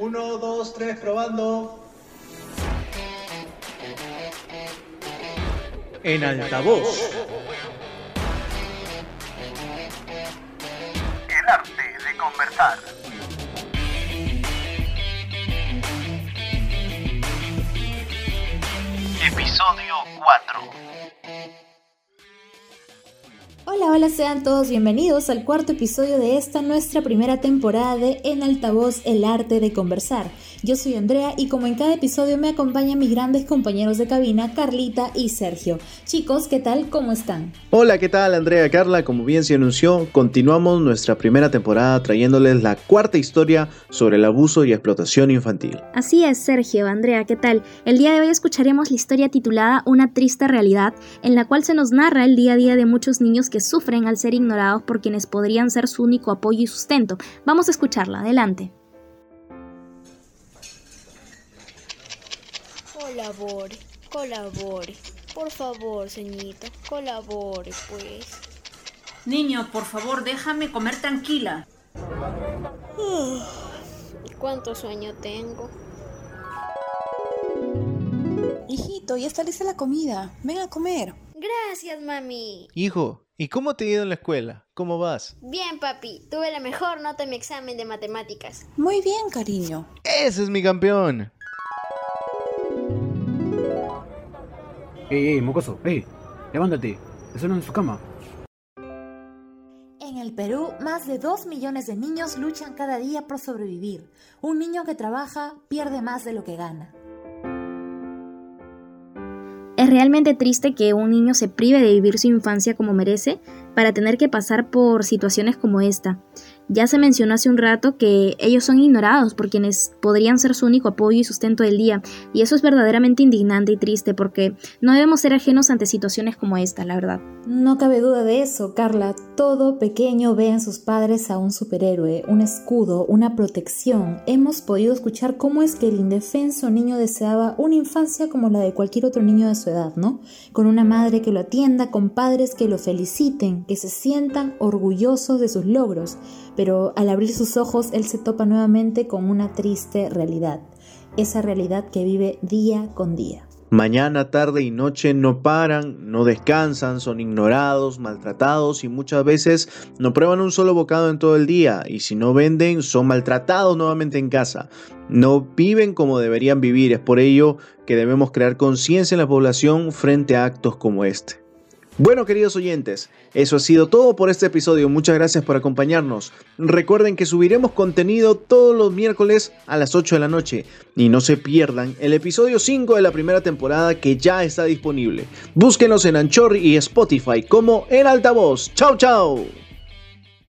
Uno, dos, tres, probando. En altavoz. El arte de conversar. Episodio 4. Hola, sean todos bienvenidos al cuarto episodio de esta nuestra primera temporada de En Altavoz, el arte de conversar. Yo soy Andrea y como en cada episodio me acompañan mis grandes compañeros de cabina, Carlita y Sergio. Chicos, ¿qué tal? ¿Cómo están? Hola, ¿qué tal Andrea Carla? Como bien se anunció, continuamos nuestra primera temporada trayéndoles la cuarta historia sobre el abuso y explotación infantil. Así es, Sergio, Andrea, ¿qué tal? El día de hoy escucharemos la historia titulada Una triste realidad, en la cual se nos narra el día a día de muchos niños que sufren al ser ignorados por quienes podrían ser su único apoyo y sustento. Vamos a escucharla, adelante. Colabore, colabore. Por favor, señorita, colabore, pues. Niño, por favor, déjame comer tranquila. ¿Cuánto sueño tengo? Hijito, ya está lista la comida. Ven a comer. Gracias, mami. Hijo, ¿y cómo te ha ido en la escuela? ¿Cómo vas? Bien, papi. Tuve la mejor nota en mi examen de matemáticas. Muy bien, cariño. ¡Ese es mi campeón! ¡Ey, ey, mocoso! ¡Ey! ¡Levántate! Eso no es su cama. En el Perú, más de 2 millones de niños luchan cada día por sobrevivir. Un niño que trabaja pierde más de lo que gana. Es realmente triste que un niño se prive de vivir su infancia como merece para tener que pasar por situaciones como esta. Ya se mencionó hace un rato que ellos son ignorados por quienes podrían ser su único apoyo y sustento del día, y eso es verdaderamente indignante y triste porque no debemos ser ajenos ante situaciones como esta, la verdad. No cabe duda de eso, Carla. Todo pequeño ve en sus padres a un superhéroe, un escudo, una protección. Hemos podido escuchar cómo es que el indefenso niño deseaba una infancia como la de cualquier otro niño de su edad, ¿no? Con una madre que lo atienda, con padres que lo feliciten, que se sientan orgullosos de sus logros pero al abrir sus ojos él se topa nuevamente con una triste realidad, esa realidad que vive día con día. Mañana, tarde y noche no paran, no descansan, son ignorados, maltratados y muchas veces no prueban un solo bocado en todo el día y si no venden son maltratados nuevamente en casa. No viven como deberían vivir, es por ello que debemos crear conciencia en la población frente a actos como este. Bueno, queridos oyentes, eso ha sido todo por este episodio. Muchas gracias por acompañarnos. Recuerden que subiremos contenido todos los miércoles a las 8 de la noche. Y no se pierdan el episodio 5 de la primera temporada que ya está disponible. Búsquenos en Anchor y Spotify como En Altavoz. ¡Chao, chao!